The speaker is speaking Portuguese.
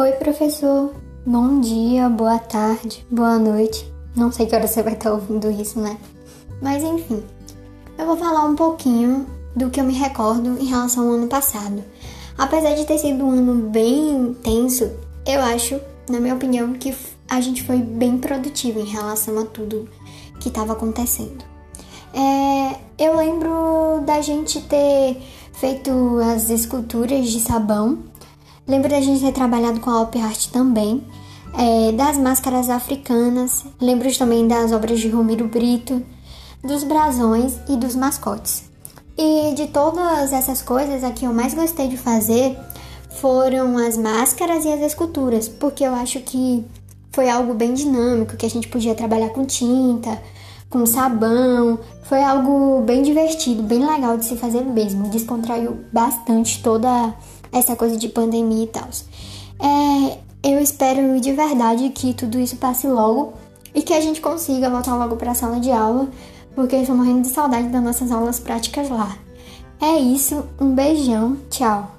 Oi, professor. Bom dia, boa tarde, boa noite. Não sei que hora você vai estar ouvindo isso, né? Mas enfim, eu vou falar um pouquinho do que eu me recordo em relação ao ano passado. Apesar de ter sido um ano bem tenso, eu acho, na minha opinião, que a gente foi bem produtivo em relação a tudo que estava acontecendo. É, eu lembro da gente ter feito as esculturas de sabão, lembro da gente ter trabalhado com a Alp Art também, é, das máscaras africanas, lembro também das obras de Romero Brito, dos brasões e dos mascotes. E de todas essas coisas, a que eu mais gostei de fazer foram as máscaras e as esculturas, porque eu acho que foi algo bem dinâmico, que a gente podia trabalhar com tinta, com sabão. Foi algo bem divertido, bem legal de se fazer mesmo. Descontraiu bastante toda essa coisa de pandemia e tal. É, eu espero de verdade que tudo isso passe logo e que a gente consiga voltar logo para a sala de aula, porque estou morrendo de saudade das nossas aulas práticas lá. É isso, um beijão, tchau!